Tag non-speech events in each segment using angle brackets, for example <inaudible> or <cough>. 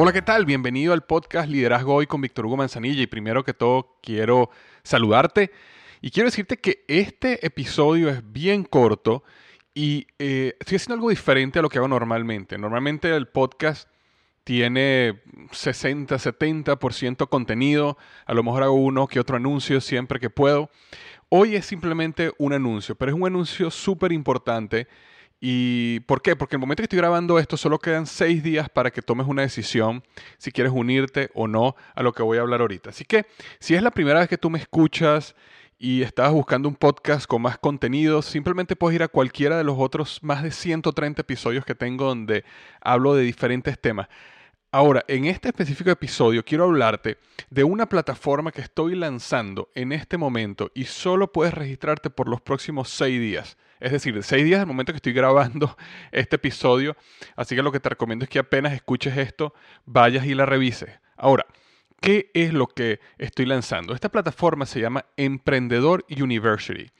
Hola, ¿qué tal? Bienvenido al podcast Liderazgo Hoy con Víctor Hugo Manzanilla. Y primero que todo, quiero saludarte y quiero decirte que este episodio es bien corto y eh, estoy haciendo algo diferente a lo que hago normalmente. Normalmente el podcast tiene 60, 70% contenido. A lo mejor hago uno que otro anuncio siempre que puedo. Hoy es simplemente un anuncio, pero es un anuncio súper importante ¿Y por qué? Porque el momento que estoy grabando esto solo quedan seis días para que tomes una decisión si quieres unirte o no a lo que voy a hablar ahorita. Así que si es la primera vez que tú me escuchas y estás buscando un podcast con más contenido, simplemente puedes ir a cualquiera de los otros más de 130 episodios que tengo donde hablo de diferentes temas. Ahora, en este específico episodio quiero hablarte de una plataforma que estoy lanzando en este momento y solo puedes registrarte por los próximos seis días. Es decir, seis días del momento que estoy grabando <laughs> este episodio. Así que lo que te recomiendo es que apenas escuches esto, vayas y la revises. Ahora, ¿qué es lo que estoy lanzando? Esta plataforma se llama Emprendedor University.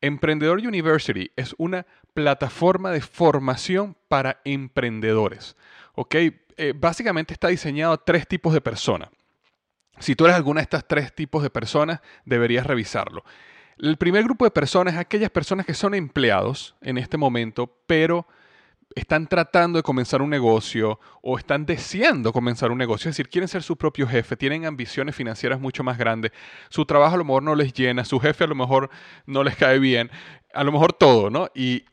Emprendedor University es una plataforma de formación para emprendedores. ¿Ok? Eh, básicamente está diseñado a tres tipos de personas. Si tú eres alguna de estas tres tipos de personas, deberías revisarlo. El primer grupo de personas es aquellas personas que son empleados en este momento, pero están tratando de comenzar un negocio o están deseando comenzar un negocio, es decir, quieren ser su propio jefe, tienen ambiciones financieras mucho más grandes, su trabajo a lo mejor no les llena, su jefe a lo mejor no les cae bien, a lo mejor todo, ¿no? Y,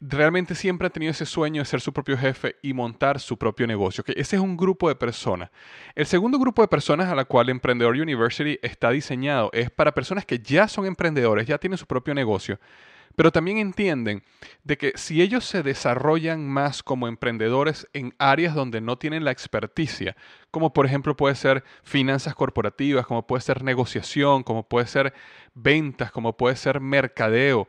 realmente siempre han tenido ese sueño de ser su propio jefe y montar su propio negocio. que Ese es un grupo de personas. El segundo grupo de personas a la cual Emprendedor University está diseñado es para personas que ya son emprendedores, ya tienen su propio negocio, pero también entienden de que si ellos se desarrollan más como emprendedores en áreas donde no tienen la experticia, como por ejemplo puede ser finanzas corporativas, como puede ser negociación, como puede ser ventas, como puede ser mercadeo,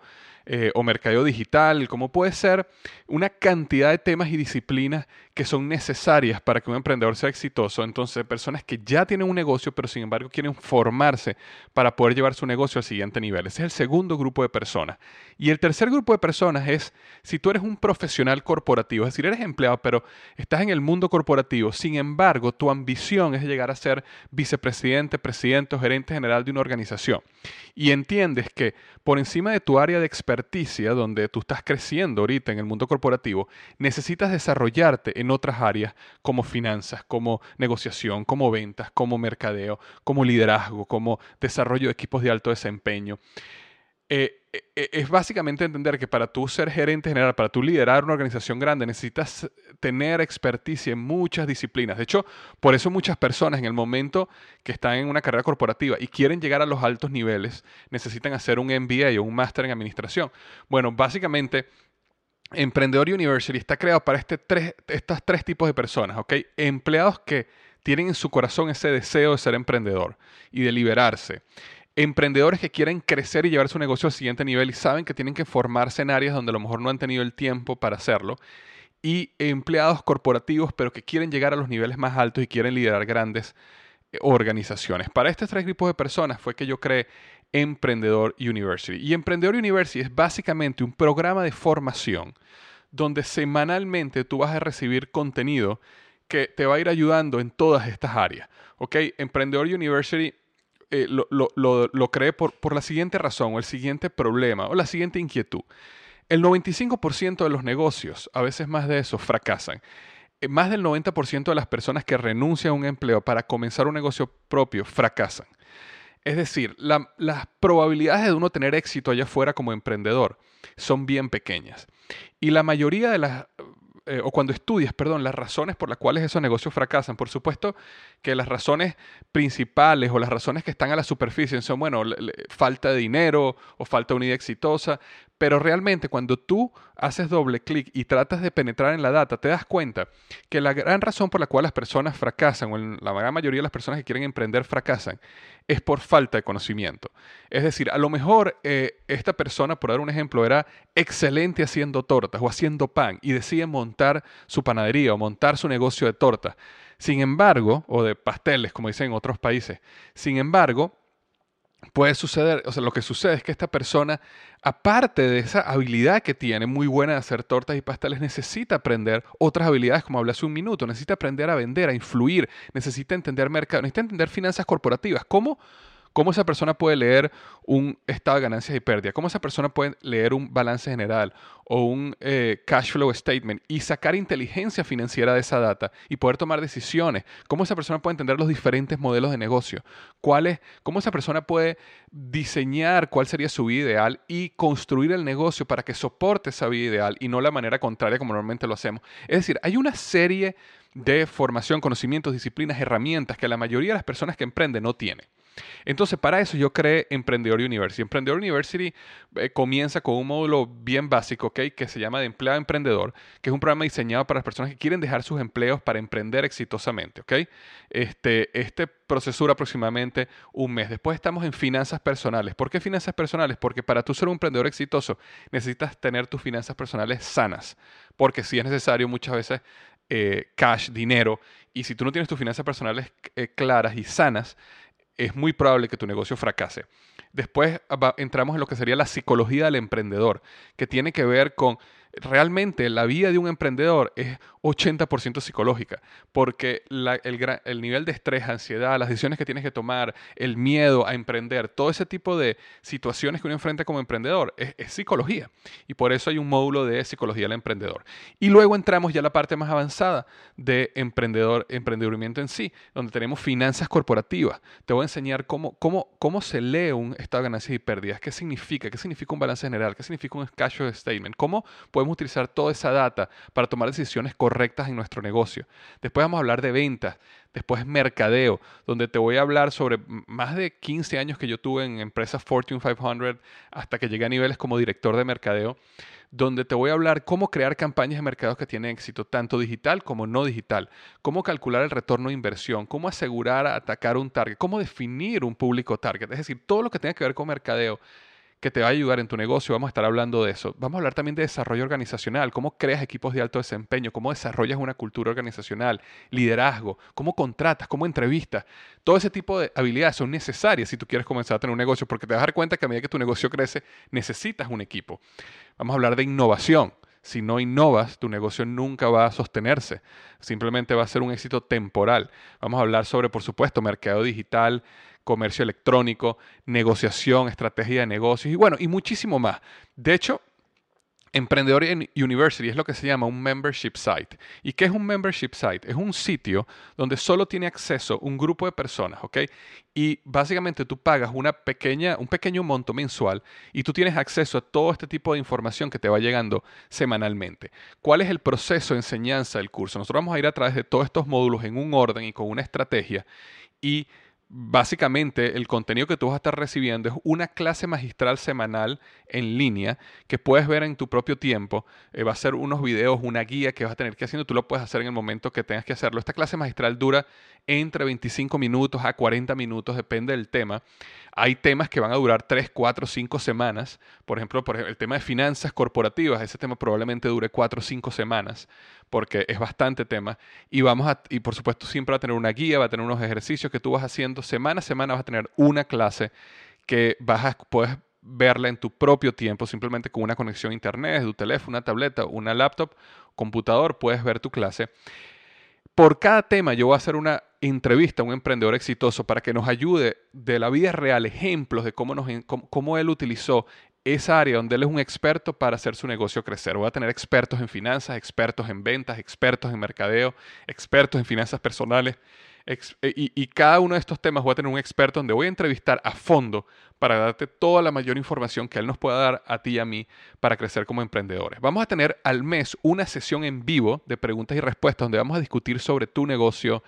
eh, o mercadeo digital, como puede ser una cantidad de temas y disciplinas que son necesarias para que un emprendedor sea exitoso. Entonces, personas que ya tienen un negocio, pero sin embargo quieren formarse para poder llevar su negocio al siguiente nivel. Ese es el segundo grupo de personas. Y el tercer grupo de personas es si tú eres un profesional corporativo, es decir, eres empleado, pero estás en el mundo corporativo, sin embargo, tu ambición es llegar a ser vicepresidente, presidente o gerente general de una organización. Y entiendes que por encima de tu área de experiencia, donde tú estás creciendo ahorita en el mundo corporativo, necesitas desarrollarte en otras áreas como finanzas, como negociación, como ventas, como mercadeo, como liderazgo, como desarrollo de equipos de alto desempeño. Eh, eh, eh, es básicamente entender que para tú ser gerente general, para tú liderar una organización grande, necesitas tener experticia en muchas disciplinas. De hecho, por eso muchas personas en el momento que están en una carrera corporativa y quieren llegar a los altos niveles, necesitan hacer un MBA o un máster en administración. Bueno, básicamente Emprendedor University está creado para este tres, estos tres tipos de personas, ¿ok? Empleados que tienen en su corazón ese deseo de ser emprendedor y de liberarse. Emprendedores que quieren crecer y llevar su negocio al siguiente nivel y saben que tienen que formarse en áreas donde a lo mejor no han tenido el tiempo para hacerlo. Y empleados corporativos, pero que quieren llegar a los niveles más altos y quieren liderar grandes eh, organizaciones. Para estos tres grupos de personas fue que yo creé Emprendedor University. Y Emprendedor University es básicamente un programa de formación donde semanalmente tú vas a recibir contenido que te va a ir ayudando en todas estas áreas. ¿Ok? Emprendedor University eh, lo, lo, creé por, por la siguiente razón o el siguiente problema o la siguiente inquietud. El 95% de los negocios, a veces más de eso, fracasan. Eh, más del 90% de las personas que renuncian a un empleo para comenzar un negocio propio fracasan. Es decir, las probabilidades de uno tener éxito allá afuera como emprendedor son bien pequeñas. Y la mayoría de las eh, o cuando estudias, perdón, las razones por las cuales esos negocios fracasan, por supuesto que las razones principales o las razones que están a la superficie son, bueno, falta de dinero o falta de una idea exitosa, pero realmente cuando tú haces doble clic y tratas de penetrar en la data, te das cuenta que la gran razón por la cual las personas fracasan, o la gran mayoría de las personas que quieren emprender fracasan, es por falta de conocimiento. Es decir, a lo mejor eh, esta persona, por dar un ejemplo, era excelente haciendo tortas o haciendo pan y decide montar su panadería o montar su negocio de tortas. Sin embargo, o de pasteles, como dicen en otros países. Sin embargo, puede suceder, o sea, lo que sucede es que esta persona, aparte de esa habilidad que tiene muy buena de hacer tortas y pasteles, necesita aprender otras habilidades, como hablé hace un minuto, necesita aprender a vender, a influir, necesita entender mercado, necesita entender finanzas corporativas. ¿Cómo? ¿Cómo esa persona puede leer un estado de ganancias y pérdida? ¿Cómo esa persona puede leer un balance general o un eh, cash flow statement y sacar inteligencia financiera de esa data y poder tomar decisiones? ¿Cómo esa persona puede entender los diferentes modelos de negocio? ¿Cuál ¿Cómo esa persona puede diseñar cuál sería su vida ideal y construir el negocio para que soporte esa vida ideal y no la manera contraria como normalmente lo hacemos? Es decir, hay una serie de formación, conocimientos, disciplinas, herramientas que la mayoría de las personas que emprenden no tienen. Entonces, para eso yo creé Emprendedor University. Emprendedor University eh, comienza con un módulo bien básico, que se llama de empleado emprendedor, que es un programa diseñado para las personas que quieren dejar sus empleos para emprender exitosamente, Este, este proceso dura aproximadamente un mes. Después estamos en finanzas personales. ¿Por qué finanzas personales? Porque para tú ser un emprendedor exitoso necesitas tener tus finanzas personales sanas, porque si es necesario muchas veces eh, cash, dinero, y si tú no tienes tus finanzas personales eh, claras y sanas, es muy probable que tu negocio fracase. Después entramos en lo que sería la psicología del emprendedor, que tiene que ver con realmente la vida de un emprendedor es 80% psicológica, porque el, nivel de estrés, ansiedad, las decisiones que tienes que tomar, el miedo a emprender, todo ese tipo de situaciones que uno enfrenta como emprendedor es, psicología. Y por eso hay un módulo de psicología del emprendedor. Y luego entramos ya a la parte más avanzada de emprendedor, emprendimiento en sí, donde tenemos finanzas corporativas. Te voy a enseñar cómo, cómo, cómo se lee un estado de ganancias y pérdidas, qué significa, qué significa un balance general, qué significa un cash flow statement, cómo podemos utilizar toda esa data para tomar decisiones correctas en nuestro negocio. Después vamos a hablar de ventas, después mercadeo, donde te voy a hablar sobre más de 15 años que yo tuve en empresas Fortune 500 hasta que llegué a niveles como director de mercadeo, donde te voy a hablar cómo crear campañas de mercados que tienen éxito, tanto digital como no digital, cómo calcular el retorno de inversión, cómo asegurar atacar un target, cómo definir un público target, es decir, todo lo que tenga que ver con mercadeo que te va a ayudar en tu negocio. Vamos a estar hablando de eso. Vamos a hablar también de desarrollo organizacional, cómo creas equipos de alto desempeño, cómo desarrollas una cultura organizacional, liderazgo, cómo contratas, cómo entrevistas. Todo ese tipo de habilidades son necesarias si tú quieres comenzar a tener un negocio, porque te vas a dar cuenta que a medida que tu negocio crece, necesitas un equipo. Vamos a hablar de innovación. Si no innovas, tu negocio nunca va a sostenerse. Simplemente va a ser un éxito temporal. Vamos a hablar sobre, por supuesto, mercado digital, comercio electrónico, negociación, estrategia de negocios y bueno, y muchísimo más. De hecho, Emprendedor University es lo que se llama un membership site. ¿Y qué es un membership site? Es un sitio donde solo tiene acceso un grupo de personas, ¿ok? Y básicamente tú pagas una pequeña, un pequeño monto mensual y tú tienes acceso a todo este tipo de información que te va llegando semanalmente. ¿Cuál es el proceso de enseñanza del curso? Nosotros vamos a ir a través de todos estos módulos en un orden y con una estrategia y básicamente el contenido que tú vas a estar recibiendo es una clase magistral semanal en línea que puedes ver en tu propio tiempo. Eh, va a ser unos videos, una guía que vas a tener que hacer. Tú lo puedes hacer en el momento que tengas que hacerlo. Esta clase magistral dura entre 25 minutos a 40 minutos, depende del tema. Hay temas que van a durar 3, 4, 5 semanas. Por ejemplo, el tema de finanzas corporativas, ese tema probablemente dure 4 o 5 semanas porque es bastante tema. Y vamos a, y por supuesto siempre va a tener una guía, va a tener unos ejercicios que tú vas haciendo semana a semana, vas a tener una clase que vas a, puedes verla en tu propio tiempo, simplemente con una conexión a internet, tu teléfono, una tableta, una laptop, computador, puedes ver tu clase. Por cada tema yo voy a hacer una entrevista a un emprendedor exitoso para que nos ayude de la vida real, ejemplos de cómo, él utilizó esa área donde él es un experto para hacer su negocio crecer. Voy a tener expertos en finanzas, expertos en ventas, expertos en mercadeo, expertos en finanzas personales. Eh, y, cada uno de estos temas voy a tener un experto donde voy a entrevistar a fondo para darte toda la mayor información que él nos pueda dar a ti y a mí para crecer como emprendedores. Vamos a tener al mes una sesión en vivo de preguntas y respuestas donde vamos a discutir sobre tu negocio,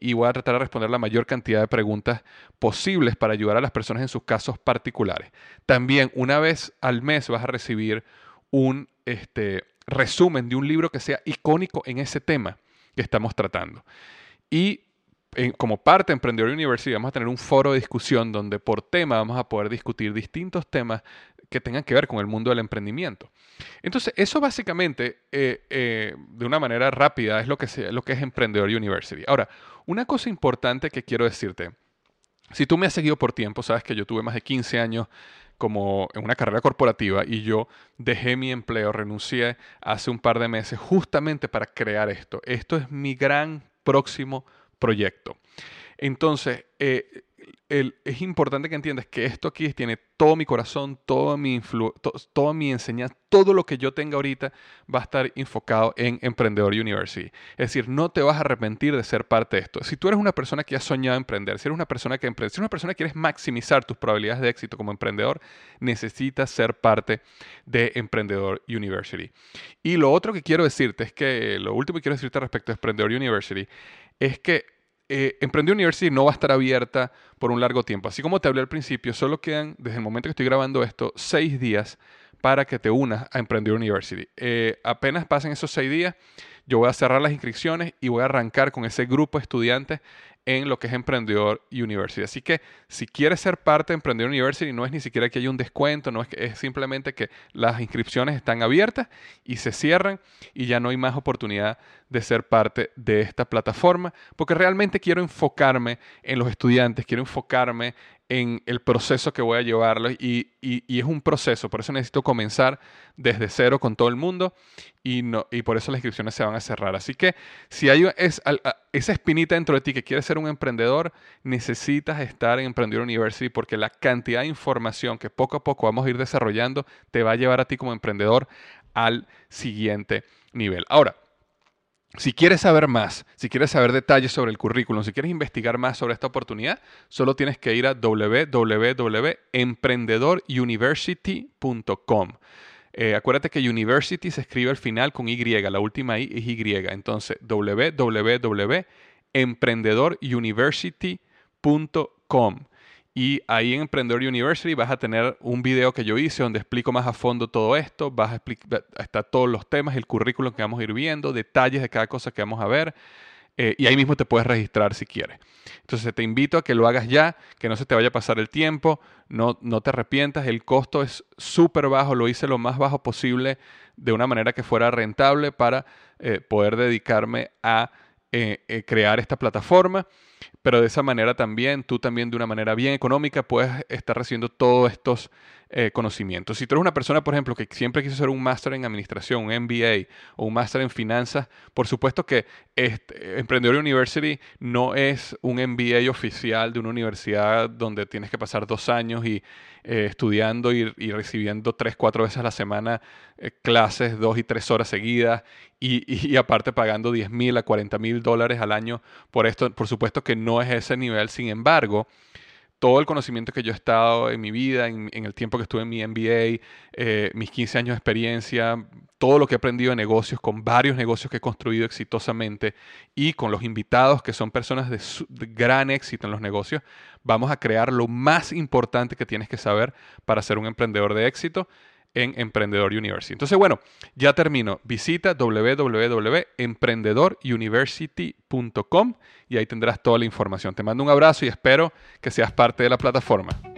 y voy a tratar de responder la mayor cantidad de preguntas posibles para ayudar a las personas en sus casos particulares. También una vez al mes vas a recibir un este, resumen de un libro que sea icónico en ese tema que estamos tratando. Y como parte de Emprendedor University vamos a tener un foro de discusión donde por tema vamos a poder discutir distintos temas que tengan que ver con el mundo del emprendimiento. Entonces, eso básicamente, eh, eh, de una manera rápida, es lo que, lo que es Emprendedor University. Ahora, una cosa importante que quiero decirte, si tú me has seguido por tiempo, sabes que yo tuve más de 15 años como en una carrera corporativa y yo dejé mi empleo, renuncié hace un par de meses justamente para crear esto. Esto es mi gran próximo proyecto. Entonces, eh, es importante que entiendas que esto aquí tiene todo mi corazón, toda mi, toda mi enseñanza, todo lo que yo tenga ahorita va a estar enfocado en Emprendedor University. Es decir, no te vas a arrepentir de ser parte de esto. Si tú eres una persona que ha soñado emprender, si eres una persona que emprende, si eres una persona que quieres maximizar tus probabilidades de éxito como emprendedor, necesitas ser parte de Emprendedor University. Y lo otro que quiero decirte es que, lo último que quiero decirte respecto a Emprendedor University es que eh, University no va a estar abierta por un largo tiempo. Así como te hablé al principio, solo quedan, desde el momento que estoy grabando esto, seis días para que te unas a Emprender University. Eh, apenas pasen esos seis días, yo voy a cerrar las inscripciones y voy a arrancar con ese grupo de estudiantes en lo que es Emprendedor University. Así que si quieres ser parte de Emprendedor University, no es ni siquiera que haya un descuento, no es, que, es simplemente que las inscripciones están abiertas y se cierran y ya no hay más oportunidad de ser parte de esta plataforma, porque realmente quiero enfocarme en los estudiantes, quiero enfocarme en el proceso que voy a llevarlo y, es un proceso, por eso necesito comenzar desde cero con todo el mundo y, no, y por eso las inscripciones se van a cerrar. Así que si hay esa espinita dentro de ti que quieres ser un emprendedor, necesitas estar en Emprendedor University porque la cantidad de información que poco a poco vamos a ir desarrollando te va a llevar a ti como emprendedor al siguiente nivel. Ahora, si quieres saber más, si quieres saber detalles sobre el currículum, si quieres investigar más sobre esta oportunidad, solo tienes que ir a www.emprendedoruniversity.com. Eh, acuérdate que university se escribe al final con Y, la última I es Y. Entonces, www.emprendedoruniversity.com. Y ahí en Emprendedor University vas a tener un video que yo hice donde explico más a fondo todo esto, vas a está todos los temas, el currículum que vamos a ir viendo, detalles de cada cosa que vamos a ver. Eh, y ahí mismo te puedes registrar si quieres. Entonces te invito a que lo hagas ya, que no se te vaya a pasar el tiempo, no, no te arrepientas, el costo es súper bajo, lo hice lo más bajo posible de una manera que fuera rentable para eh, poder dedicarme a eh, crear esta plataforma pero de esa manera también, tú también de una manera bien económica puedes estar recibiendo todos estos eh. Si tú eres una persona, por ejemplo, que siempre quiso hacer un máster en administración, un MBA o un máster en finanzas, por supuesto que este, Emprendedor University no es un MBA oficial de una universidad donde tienes que pasar dos años y eh, estudiando y, recibiendo tres, cuatro veces a la semana eh, clases, dos y tres horas seguidas y, y aparte pagando 10 mil a 40 mil dólares al año por esto. Por supuesto que no es ese nivel, sin embargo, todo el conocimiento que yo he estado en mi vida, en, el tiempo que estuve en mi MBA, eh, mis 15 años de experiencia, todo lo que he aprendido de negocios, con varios negocios que he construido exitosamente y con los invitados que son personas de, de gran éxito en los negocios, vamos a crear lo más importante que tienes que saber para ser un emprendedor de éxito en Emprendedor University. Entonces, bueno, ya termino. Visita www.emprendedoruniversity.com y ahí tendrás toda la información. Te mando un abrazo y espero que seas parte de la plataforma.